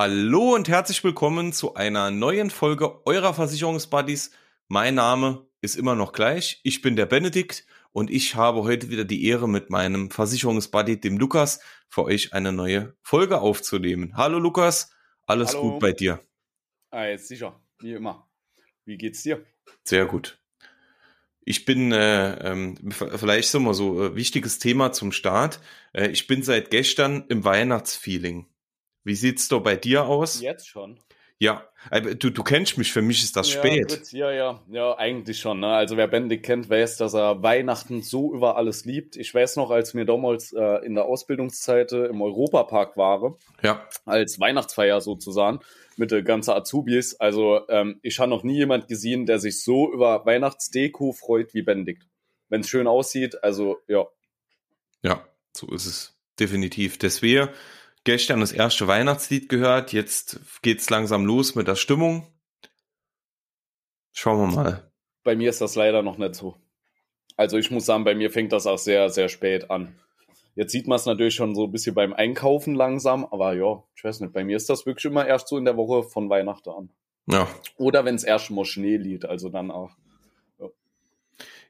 Hallo und herzlich willkommen zu einer neuen Folge eurer Versicherungsbuddies. Mein Name ist immer noch gleich. Ich bin der Benedikt und ich habe heute wieder die Ehre, mit meinem Versicherungsbuddy, dem Lukas, für euch eine neue Folge aufzunehmen. Hallo Lukas, alles Hallo. gut bei dir? Ah, jetzt sicher, wie immer. Wie geht's dir? Sehr gut. Ich bin, äh, ähm, vielleicht so mal so äh, wichtiges Thema zum Start. Äh, ich bin seit gestern im Weihnachtsfeeling. Wie sieht's da bei dir aus? Jetzt schon. Ja, aber du, du kennst mich, für mich ist das ja, spät. Gut, ja, ja, ja, eigentlich schon. Ne? Also wer Benedikt kennt, weiß, dass er Weihnachten so über alles liebt. Ich weiß noch, als wir damals äh, in der Ausbildungszeit äh, im Europapark waren, Ja, als Weihnachtsfeier sozusagen, mit den ganzen Azubis. Also ähm, ich habe noch nie jemand gesehen, der sich so über Weihnachtsdeko freut wie Benedikt. Wenn es schön aussieht, also ja. ja, so ist es. Definitiv. Deswegen gestern das erste Weihnachtslied gehört. Jetzt geht's langsam los mit der Stimmung. Schauen wir mal. Bei mir ist das leider noch nicht so. Also ich muss sagen, bei mir fängt das auch sehr, sehr spät an. Jetzt sieht man es natürlich schon so ein bisschen beim Einkaufen langsam, aber ja, ich weiß nicht, bei mir ist das wirklich immer erst so in der Woche von Weihnachten an. Ja, Oder wenn es erst mal Schnee liegt, also dann auch.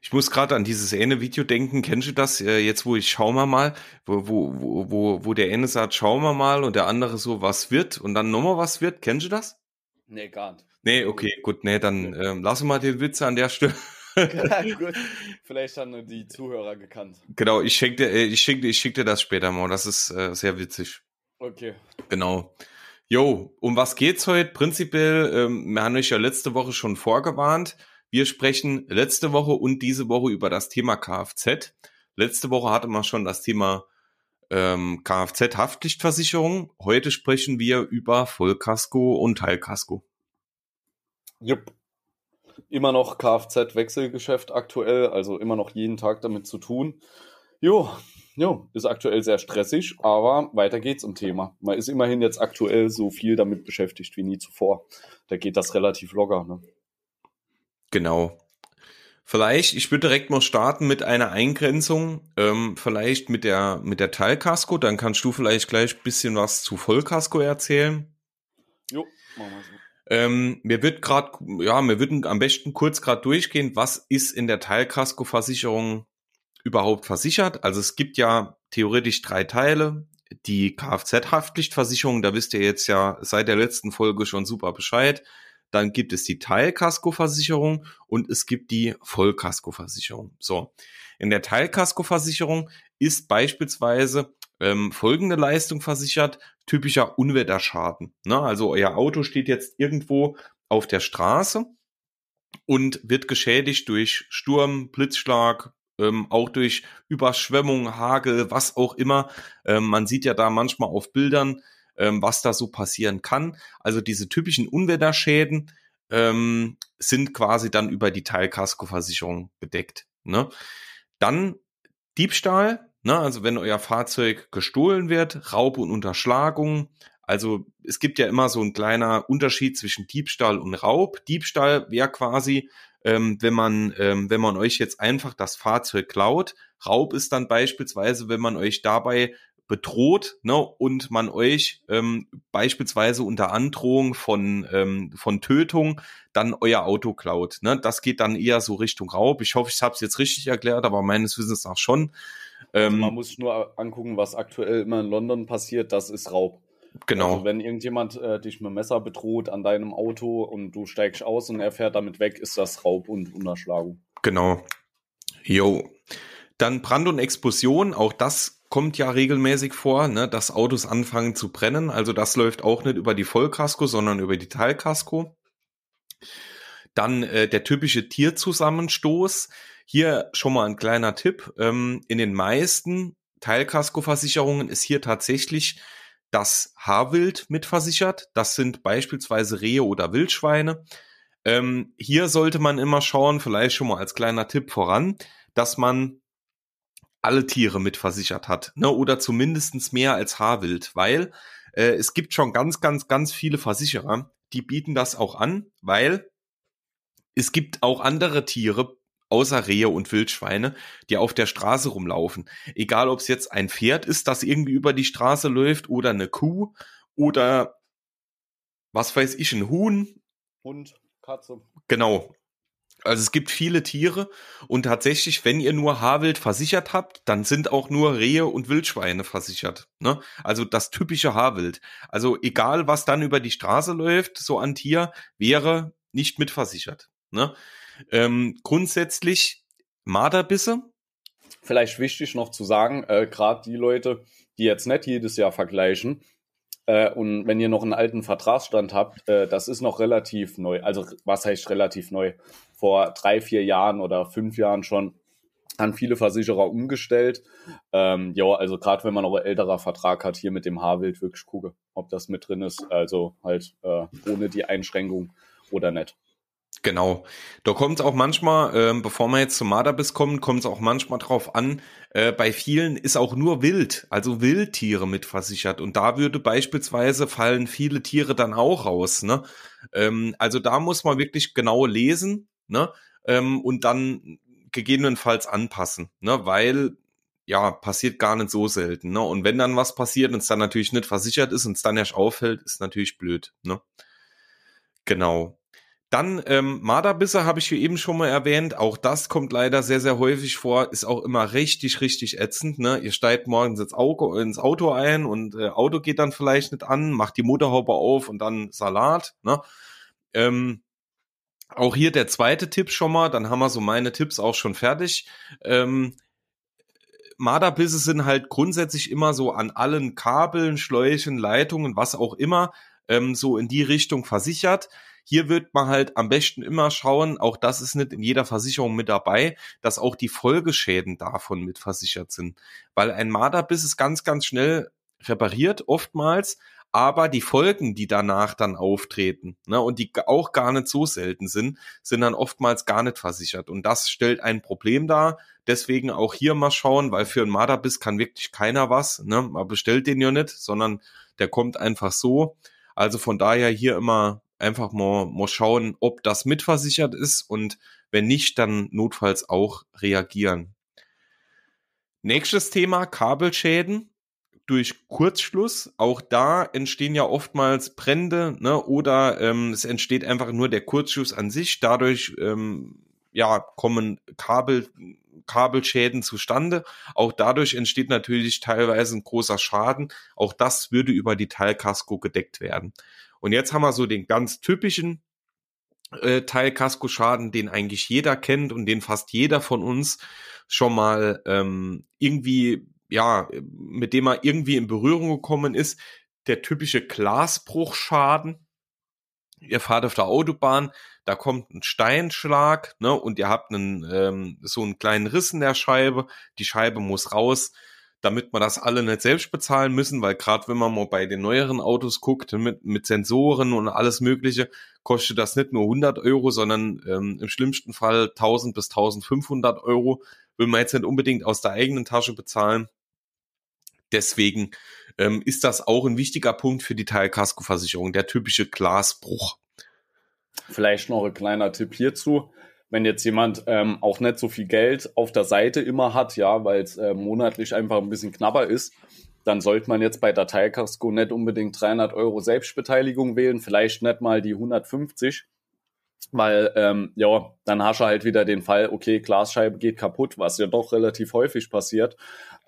Ich muss gerade an dieses eine Video denken. Kennst du das? Äh, jetzt, wo ich schauen wir mal, wo, wo, wo, wo, der eine sagt, schauen wir mal und der andere so, was wird und dann nochmal was wird. Kennst du das? Nee, gar nicht. Nee, okay, gut, nee, dann ähm, lassen wir den Witz an der Stelle. Gut, vielleicht haben die Zuhörer gekannt. Genau, ich schenke dir, äh, ich schick, ich schick dir das später mal. Das ist äh, sehr witzig. Okay. Genau. Jo, um was geht's heute? Prinzipiell, ähm, wir haben euch ja letzte Woche schon vorgewarnt. Wir sprechen letzte Woche und diese Woche über das Thema Kfz. Letzte Woche hatte man schon das Thema ähm, Kfz-Haftpflichtversicherung. Heute sprechen wir über Vollkasko und Teilkasko. Jupp. Immer noch Kfz-Wechselgeschäft aktuell, also immer noch jeden Tag damit zu tun. Jo, jo, ist aktuell sehr stressig, aber weiter geht's im Thema. Man ist immerhin jetzt aktuell so viel damit beschäftigt wie nie zuvor. Da geht das relativ locker. Ne? Genau. Vielleicht, ich würde direkt mal starten mit einer Eingrenzung, ähm, vielleicht mit der, mit der Teilkasko, dann kannst du vielleicht gleich ein bisschen was zu Vollkasko erzählen. Jo, machen wir so. Ähm, mir wird gerade, ja, wir würden am besten kurz gerade durchgehen, was ist in der Teilkaskoversicherung überhaupt versichert? Also es gibt ja theoretisch drei Teile. Die Kfz-Haftpflichtversicherung, da wisst ihr jetzt ja seit der letzten Folge schon super Bescheid. Dann gibt es die Teilkaskoversicherung und es gibt die Vollkaskoversicherung. So, in der Teilkaskoversicherung ist beispielsweise ähm, folgende Leistung versichert, typischer Unwetterschaden. Ne? Also euer Auto steht jetzt irgendwo auf der Straße und wird geschädigt durch Sturm, Blitzschlag, ähm, auch durch Überschwemmung, Hagel, was auch immer. Ähm, man sieht ja da manchmal auf Bildern, ähm, was da so passieren kann. Also diese typischen Unwetterschäden ähm, sind quasi dann über die Teilkaskoversicherung gedeckt. Ne? Dann Diebstahl, ne? also wenn euer Fahrzeug gestohlen wird, Raub und Unterschlagung. Also es gibt ja immer so ein kleiner Unterschied zwischen Diebstahl und Raub. Diebstahl wäre quasi, ähm, wenn man ähm, wenn man euch jetzt einfach das Fahrzeug klaut. Raub ist dann beispielsweise, wenn man euch dabei bedroht ne, und man euch ähm, beispielsweise unter Androhung von, ähm, von Tötung dann euer Auto klaut. Ne? Das geht dann eher so Richtung Raub. Ich hoffe, ich habe es jetzt richtig erklärt, aber meines Wissens nach schon. Ähm, Man muss sich nur angucken, was aktuell immer in London passiert, das ist Raub. genau. Also wenn irgendjemand äh, dich mit Messer bedroht an deinem Auto und du steigst aus und er fährt damit weg, ist das Raub und Unterschlagung. Genau. Jo. Dann Brand und Explosion, auch das kommt ja regelmäßig vor, ne, dass Autos anfangen zu brennen. Also das läuft auch nicht über die Vollkasko, sondern über die Teilkasko. Dann äh, der typische Tierzusammenstoß. Hier schon mal ein kleiner Tipp. Ähm, in den meisten Teilkaskoversicherungen ist hier tatsächlich das Haarwild mitversichert. Das sind beispielsweise Rehe oder Wildschweine. Ähm, hier sollte man immer schauen, vielleicht schon mal als kleiner Tipp voran, dass man alle Tiere mitversichert hat, ne? oder zumindestens mehr als Haarwild, weil äh, es gibt schon ganz, ganz, ganz viele Versicherer, die bieten das auch an, weil es gibt auch andere Tiere, außer Rehe und Wildschweine, die auf der Straße rumlaufen. Egal, ob es jetzt ein Pferd ist, das irgendwie über die Straße läuft, oder eine Kuh, oder was weiß ich, ein Huhn. Hund, Katze. Genau. Also es gibt viele Tiere und tatsächlich, wenn ihr nur Haarwild versichert habt, dann sind auch nur Rehe und Wildschweine versichert. Ne? Also das typische Haarwild. Also egal, was dann über die Straße läuft, so an Tier, wäre nicht mitversichert. Ne? Ähm, grundsätzlich Marderbisse. Vielleicht wichtig noch zu sagen, äh, gerade die Leute, die jetzt nicht jedes Jahr vergleichen, äh, und wenn ihr noch einen alten Vertragsstand habt, äh, das ist noch relativ neu. Also was heißt relativ neu? Vor drei, vier Jahren oder fünf Jahren schon haben viele Versicherer umgestellt. Ähm, ja, also gerade wenn man noch ein älterer Vertrag hat, hier mit dem Haarwild wirklich gucke, ob das mit drin ist. Also halt äh, ohne die Einschränkung oder nicht. Genau. Da kommt es auch manchmal, ähm, bevor man jetzt zum Marderbiss kommt, kommt es auch manchmal drauf an, äh, bei vielen ist auch nur Wild, also Wildtiere mit versichert. Und da würde beispielsweise fallen viele Tiere dann auch raus. Ne? Ähm, also da muss man wirklich genau lesen ne? Ähm, und dann gegebenenfalls anpassen, ne? weil ja, passiert gar nicht so selten. Ne? Und wenn dann was passiert und es dann natürlich nicht versichert ist und es dann erst auffällt, ist natürlich blöd. Ne? Genau. Dann ähm, Marderbisse habe ich hier eben schon mal erwähnt. Auch das kommt leider sehr, sehr häufig vor. Ist auch immer richtig, richtig ätzend. Ne? Ihr steigt morgens ins Auto, ein und äh, Auto geht dann vielleicht nicht an, macht die Motorhaube auf und dann Salat. Ne? Ähm, auch hier der zweite Tipp schon mal. Dann haben wir so meine Tipps auch schon fertig. Ähm, Marderbisse sind halt grundsätzlich immer so an allen Kabeln, Schläuchen, Leitungen, was auch immer, ähm, so in die Richtung versichert. Hier wird man halt am besten immer schauen, auch das ist nicht in jeder Versicherung mit dabei, dass auch die Folgeschäden davon mit versichert sind. Weil ein Marderbiss ist ganz, ganz schnell repariert, oftmals, aber die Folgen, die danach dann auftreten, ne, und die auch gar nicht so selten sind, sind dann oftmals gar nicht versichert. Und das stellt ein Problem dar. Deswegen auch hier mal schauen, weil für einen Marderbiss kann wirklich keiner was, ne, man bestellt den ja nicht, sondern der kommt einfach so. Also von daher hier immer einfach mal, mal schauen, ob das mitversichert ist und wenn nicht, dann notfalls auch reagieren. Nächstes Thema, Kabelschäden durch Kurzschluss. Auch da entstehen ja oftmals Brände ne, oder ähm, es entsteht einfach nur der Kurzschluss an sich. Dadurch ähm, ja, kommen Kabel, Kabelschäden zustande. Auch dadurch entsteht natürlich teilweise ein großer Schaden. Auch das würde über die Teilkasko gedeckt werden. Und jetzt haben wir so den ganz typischen äh, Teilkaskoschaden, den eigentlich jeder kennt und den fast jeder von uns schon mal ähm, irgendwie, ja, mit dem er irgendwie in Berührung gekommen ist. Der typische Glasbruchschaden. Ihr fahrt auf der Autobahn, da kommt ein Steinschlag, ne, und ihr habt einen, ähm, so einen kleinen Riss in der Scheibe, die Scheibe muss raus, damit man das alle nicht selbst bezahlen müssen, weil gerade wenn man mal bei den neueren Autos guckt, mit, mit Sensoren und alles mögliche, kostet das nicht nur 100 Euro, sondern ähm, im schlimmsten Fall 1000 bis 1500 Euro. Will man jetzt nicht unbedingt aus der eigenen Tasche bezahlen. Deswegen ähm, ist das auch ein wichtiger Punkt für die Teilkaskoversicherung, der typische Glasbruch. Vielleicht noch ein kleiner Tipp hierzu wenn jetzt jemand ähm, auch nicht so viel Geld auf der Seite immer hat, ja, weil es äh, monatlich einfach ein bisschen knapper ist, dann sollte man jetzt bei Dateikasko nicht unbedingt 300 Euro Selbstbeteiligung wählen, vielleicht nicht mal die 150, weil, ähm, ja, dann hast du halt wieder den Fall, okay, Glasscheibe geht kaputt, was ja doch relativ häufig passiert.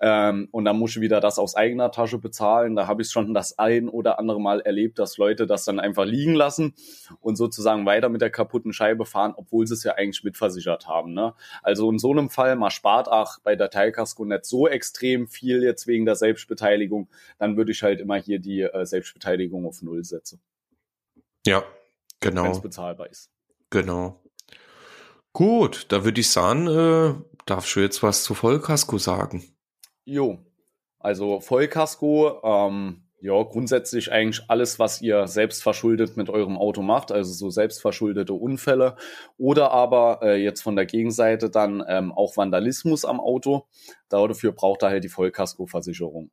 Ähm, und dann musst du wieder das aus eigener Tasche bezahlen. Da habe ich schon das ein oder andere Mal erlebt, dass Leute das dann einfach liegen lassen und sozusagen weiter mit der kaputten Scheibe fahren, obwohl sie es ja eigentlich mitversichert haben. Ne? Also in so einem Fall, man spart auch bei der Teilkasko nicht so extrem viel jetzt wegen der Selbstbeteiligung, dann würde ich halt immer hier die äh, Selbstbeteiligung auf Null setzen. Ja, genau. Wenn es bezahlbar ist. Genau. Gut, da würde ich sagen, äh, darfst du jetzt was zu Vollkasko sagen? Jo, also Vollkasko, ähm, ja, grundsätzlich eigentlich alles, was ihr selbst verschuldet mit eurem Auto macht, also so selbstverschuldete Unfälle oder aber äh, jetzt von der Gegenseite dann ähm, auch Vandalismus am Auto. Dafür braucht er halt die Vollkaskoversicherung.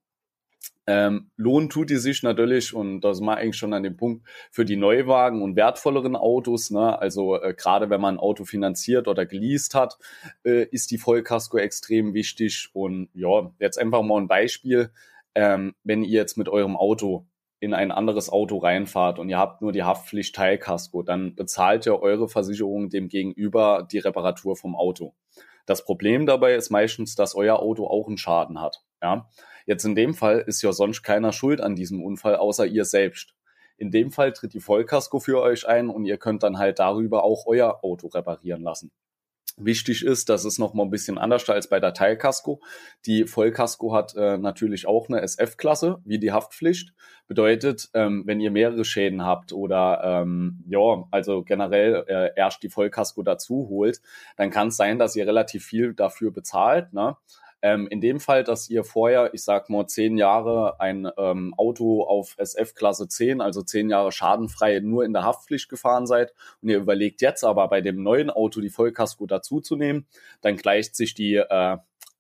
Ähm, Lohn tut die sich natürlich, und da sind wir eigentlich schon an dem Punkt, für die Neuwagen und wertvolleren Autos. Ne? Also äh, gerade wenn man ein Auto finanziert oder geleast hat, äh, ist die Vollkasko extrem wichtig. Und ja, jetzt einfach mal ein Beispiel. Ähm, wenn ihr jetzt mit eurem Auto in ein anderes Auto reinfahrt und ihr habt nur die Haftpflicht Teilkasko, dann bezahlt ja eure Versicherung dem Gegenüber die Reparatur vom Auto. Das Problem dabei ist meistens, dass euer Auto auch einen Schaden hat. Ja, jetzt in dem Fall ist ja sonst keiner schuld an diesem Unfall außer ihr selbst. In dem Fall tritt die Vollkasko für euch ein und ihr könnt dann halt darüber auch euer Auto reparieren lassen. Wichtig ist, dass es noch mal ein bisschen anders als bei der Teilkasko. Die Vollkasko hat äh, natürlich auch eine SF-Klasse, wie die Haftpflicht. Bedeutet, ähm, wenn ihr mehrere Schäden habt oder ähm, ja, also generell äh, erst die Vollkasko dazu holt, dann kann es sein, dass ihr relativ viel dafür bezahlt. Ne? Ähm, in dem Fall, dass ihr vorher, ich sag mal, zehn Jahre ein ähm, Auto auf SF Klasse 10, also zehn Jahre schadenfrei nur in der Haftpflicht gefahren seid und ihr überlegt jetzt aber bei dem neuen Auto die Vollkasko dazuzunehmen, dann gleicht sich die äh,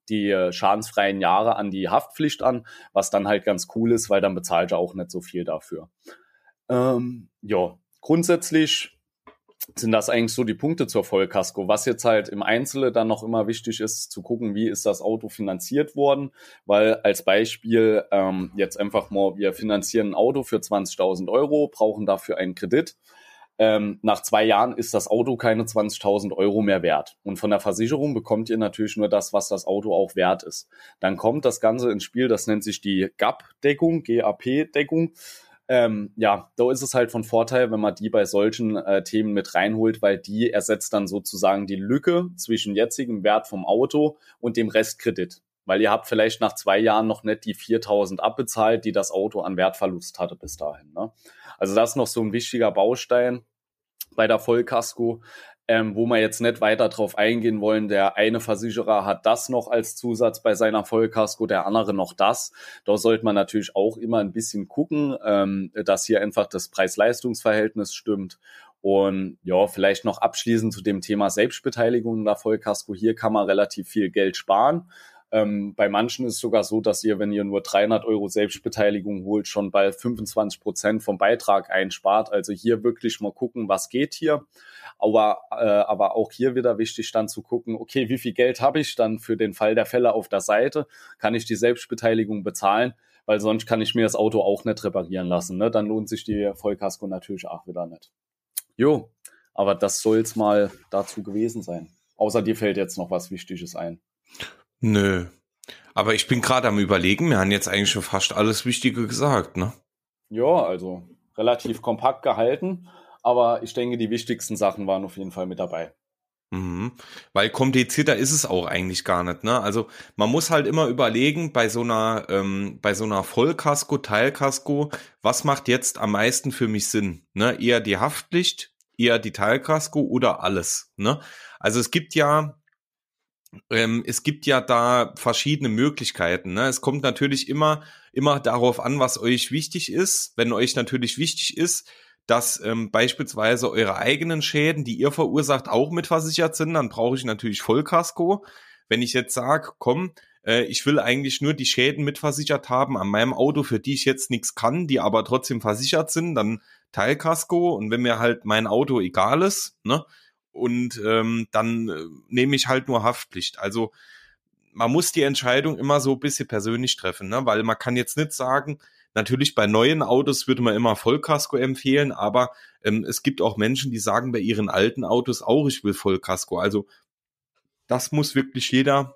die schadensfreien Jahre an die Haftpflicht an, was dann halt ganz cool ist, weil dann bezahlt er auch nicht so viel dafür. Ähm, ja, grundsätzlich sind das eigentlich so die Punkte zur Vollkasko. Was jetzt halt im Einzelnen dann noch immer wichtig ist, zu gucken, wie ist das Auto finanziert worden, weil als Beispiel ähm, jetzt einfach mal, wir finanzieren ein Auto für 20.000 Euro, brauchen dafür einen Kredit. Ähm, nach zwei Jahren ist das Auto keine 20.000 Euro mehr wert. Und von der Versicherung bekommt ihr natürlich nur das, was das Auto auch wert ist. Dann kommt das Ganze ins Spiel, das nennt sich die GAP-Deckung, GAP-Deckung. Ähm, ja, da ist es halt von Vorteil, wenn man die bei solchen äh, Themen mit reinholt, weil die ersetzt dann sozusagen die Lücke zwischen jetzigem Wert vom Auto und dem Restkredit. Weil ihr habt vielleicht nach zwei Jahren noch nicht die 4000 abbezahlt, die das Auto an Wertverlust hatte bis dahin. Ne? Also das ist noch so ein wichtiger Baustein bei der Vollkasko ähm, wo wir jetzt nicht weiter drauf eingehen wollen. Der eine Versicherer hat das noch als Zusatz bei seiner Vollkasko, der andere noch das. Da sollte man natürlich auch immer ein bisschen gucken, ähm, dass hier einfach das Preis-Leistungs-Verhältnis stimmt. Und ja, vielleicht noch abschließend zu dem Thema Selbstbeteiligung in der Vollkasko. Hier kann man relativ viel Geld sparen. Ähm, bei manchen ist es sogar so, dass ihr, wenn ihr nur 300 Euro Selbstbeteiligung holt, schon bei 25 Prozent vom Beitrag einspart. Also hier wirklich mal gucken, was geht hier. Aber, äh, aber auch hier wieder wichtig dann zu gucken, okay, wie viel Geld habe ich dann für den Fall der Fälle auf der Seite? Kann ich die Selbstbeteiligung bezahlen? Weil sonst kann ich mir das Auto auch nicht reparieren lassen. Ne? Dann lohnt sich die Vollkasko natürlich auch wieder nicht. Jo, aber das soll's mal dazu gewesen sein. Außer dir fällt jetzt noch was Wichtiges ein. Nö. Aber ich bin gerade am überlegen, wir haben jetzt eigentlich schon fast alles Wichtige gesagt, ne? Ja, also relativ kompakt gehalten, aber ich denke, die wichtigsten Sachen waren auf jeden Fall mit dabei. Mhm. Weil komplizierter ist es auch eigentlich gar nicht, ne? Also man muss halt immer überlegen bei so einer, ähm, bei so einer Vollkasko, Teilkasko, was macht jetzt am meisten für mich Sinn? Ne? Eher die Haftpflicht, eher die Teilkasko oder alles, ne? Also es gibt ja ähm, es gibt ja da verschiedene Möglichkeiten. Ne? Es kommt natürlich immer, immer darauf an, was euch wichtig ist. Wenn euch natürlich wichtig ist, dass ähm, beispielsweise eure eigenen Schäden, die ihr verursacht, auch mitversichert sind, dann brauche ich natürlich Vollkasko. Wenn ich jetzt sage, komm, äh, ich will eigentlich nur die Schäden mitversichert haben an meinem Auto, für die ich jetzt nichts kann, die aber trotzdem versichert sind, dann Teilkasko. Und wenn mir halt mein Auto egal ist, ne, und ähm, dann äh, nehme ich halt nur Haftpflicht. Also man muss die Entscheidung immer so ein bisschen persönlich treffen, ne? weil man kann jetzt nicht sagen, natürlich bei neuen Autos würde man immer Vollkasko empfehlen, aber ähm, es gibt auch Menschen, die sagen bei ihren alten Autos auch, ich will Vollkasko. Also das muss wirklich jeder,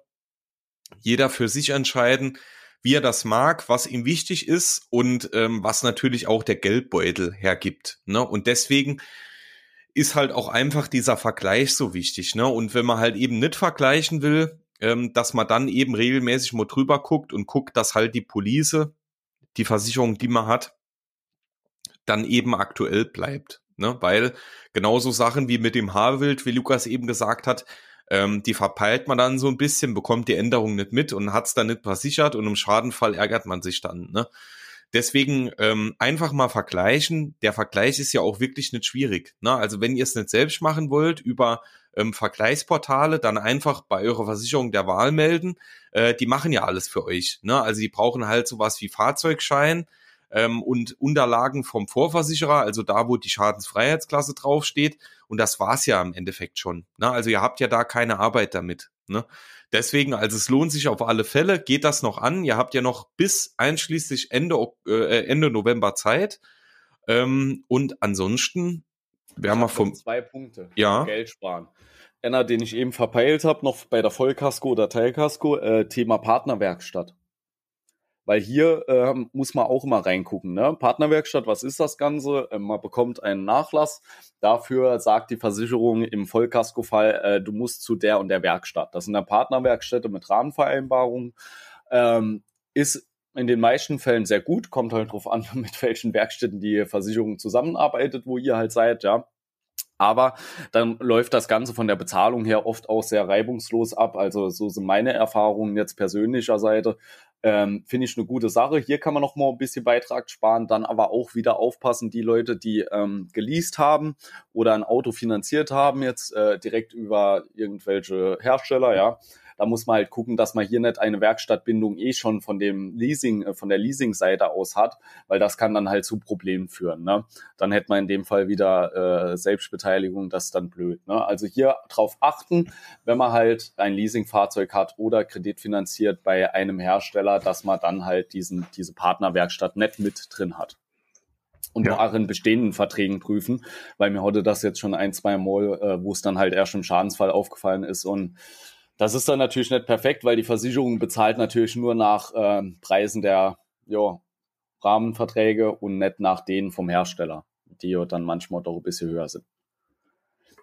jeder für sich entscheiden, wie er das mag, was ihm wichtig ist und ähm, was natürlich auch der Geldbeutel hergibt. Ne? Und deswegen ist halt auch einfach dieser Vergleich so wichtig. Ne? Und wenn man halt eben nicht vergleichen will, ähm, dass man dann eben regelmäßig mal drüber guckt und guckt, dass halt die Police, die Versicherung, die man hat, dann eben aktuell bleibt. Ne? Weil genauso Sachen wie mit dem Haarwild, wie Lukas eben gesagt hat, ähm, die verpeilt man dann so ein bisschen, bekommt die Änderung nicht mit und hat's dann nicht versichert und im Schadenfall ärgert man sich dann. Ne? Deswegen ähm, einfach mal vergleichen. Der Vergleich ist ja auch wirklich nicht schwierig. Ne? Also wenn ihr es nicht selbst machen wollt über ähm, Vergleichsportale, dann einfach bei eurer Versicherung der Wahl melden. Äh, die machen ja alles für euch. Ne? Also die brauchen halt sowas wie Fahrzeugschein ähm, und Unterlagen vom Vorversicherer, also da, wo die Schadensfreiheitsklasse draufsteht. Und das war's ja im Endeffekt schon. Ne? Also ihr habt ja da keine Arbeit damit. Ne? Deswegen, also es lohnt sich auf alle Fälle, geht das noch an. Ihr habt ja noch bis einschließlich Ende, äh, Ende November Zeit. Ähm, und ansonsten wir vom. Zwei Punkte. Ja. Geld sparen. Einer, den ich eben verpeilt habe, noch bei der Vollkasko oder Teilkasko, äh, Thema Partnerwerkstatt. Weil hier äh, muss man auch immer reingucken. Ne? Partnerwerkstatt, was ist das Ganze? Äh, man bekommt einen Nachlass. Dafür sagt die Versicherung im Vollkasko-Fall, äh, du musst zu der und der Werkstatt. Das sind eine Partnerwerkstätte mit Rahmenvereinbarungen. Ähm, ist in den meisten Fällen sehr gut. Kommt halt drauf an, mit welchen Werkstätten die Versicherung zusammenarbeitet, wo ihr halt seid, ja. Aber dann läuft das Ganze von der Bezahlung her oft auch sehr reibungslos ab. Also so sind meine Erfahrungen jetzt persönlicher Seite. Ähm, Finde ich eine gute Sache. Hier kann man noch mal ein bisschen Beitrag sparen, dann aber auch wieder aufpassen, die Leute, die ähm, geleast haben oder ein Auto finanziert haben, jetzt äh, direkt über irgendwelche Hersteller, ja, da muss man halt gucken, dass man hier nicht eine Werkstattbindung eh schon von dem Leasing, äh, von der Leasing-Seite aus hat, weil das kann dann halt zu Problemen führen. Ne? Dann hätte man in dem Fall wieder äh, Selbstbeteiligung, das ist dann blöd. Ne? Also hier drauf achten, wenn man halt ein Leasingfahrzeug hat oder kreditfinanziert bei einem Hersteller, dass man dann halt diesen, diese Partnerwerkstatt nicht mit drin hat und ja. auch in bestehenden Verträgen prüfen, weil mir heute das jetzt schon ein, zwei Mal, äh, wo es dann halt erst im Schadensfall aufgefallen ist und das ist dann natürlich nicht perfekt, weil die Versicherung bezahlt natürlich nur nach ähm, Preisen der jo, Rahmenverträge und nicht nach denen vom Hersteller, die dann manchmal doch ein bisschen höher sind.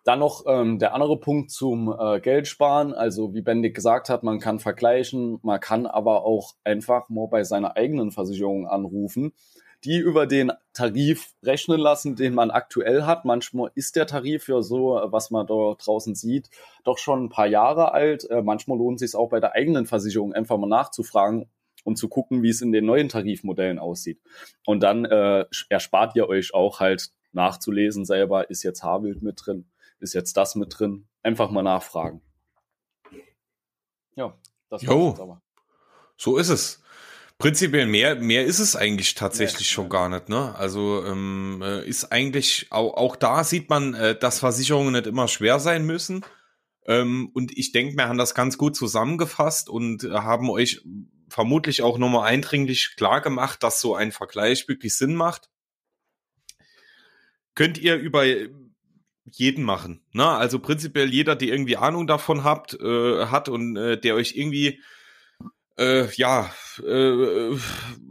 Dann noch ähm, der andere Punkt zum äh, Geldsparen. Also wie Bendig gesagt hat, man kann vergleichen, man kann aber auch einfach mal bei seiner eigenen Versicherung anrufen die über den Tarif rechnen lassen, den man aktuell hat. Manchmal ist der Tarif ja so, was man da draußen sieht, doch schon ein paar Jahre alt. Äh, manchmal lohnt es sich auch bei der eigenen Versicherung einfach mal nachzufragen, um zu gucken, wie es in den neuen Tarifmodellen aussieht. Und dann äh, erspart ihr euch auch halt nachzulesen selber, ist jetzt Haarbild mit drin, ist jetzt das mit drin. Einfach mal nachfragen. Ja, das war's aber. So ist es. Prinzipiell mehr, mehr ist es eigentlich tatsächlich ja, schon gar nicht. Ne? Also ähm, äh, ist eigentlich auch, auch da sieht man, äh, dass Versicherungen nicht immer schwer sein müssen. Ähm, und ich denke, wir haben das ganz gut zusammengefasst und haben euch vermutlich auch nochmal eindringlich klar gemacht, dass so ein Vergleich wirklich Sinn macht. Könnt ihr über jeden machen. Ne? Also prinzipiell jeder, der irgendwie Ahnung davon habt, äh, hat und äh, der euch irgendwie äh, ja, äh,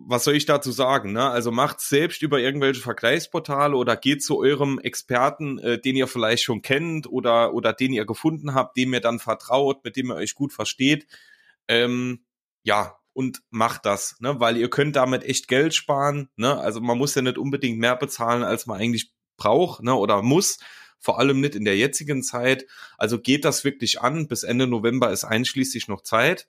was soll ich dazu sagen? Ne? Also macht selbst über irgendwelche Vergleichsportale oder geht zu eurem Experten, äh, den ihr vielleicht schon kennt oder, oder den ihr gefunden habt, dem ihr dann vertraut, mit dem ihr euch gut versteht. Ähm, ja, und macht das, ne? weil ihr könnt damit echt Geld sparen. Ne? Also man muss ja nicht unbedingt mehr bezahlen, als man eigentlich braucht ne? oder muss. Vor allem nicht in der jetzigen Zeit. Also geht das wirklich an. Bis Ende November ist einschließlich noch Zeit.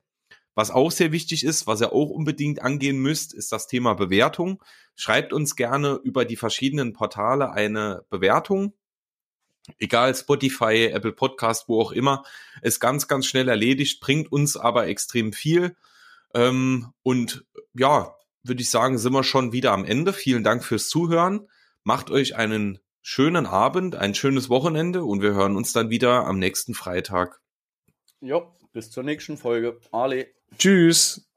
Was auch sehr wichtig ist, was ihr auch unbedingt angehen müsst, ist das Thema Bewertung. Schreibt uns gerne über die verschiedenen Portale eine Bewertung. Egal, Spotify, Apple Podcast, wo auch immer, ist ganz, ganz schnell erledigt, bringt uns aber extrem viel. Ähm, und ja, würde ich sagen, sind wir schon wieder am Ende. Vielen Dank fürs Zuhören. Macht euch einen schönen Abend, ein schönes Wochenende und wir hören uns dann wieder am nächsten Freitag. Jo, bis zur nächsten Folge. Ale. Tschüss.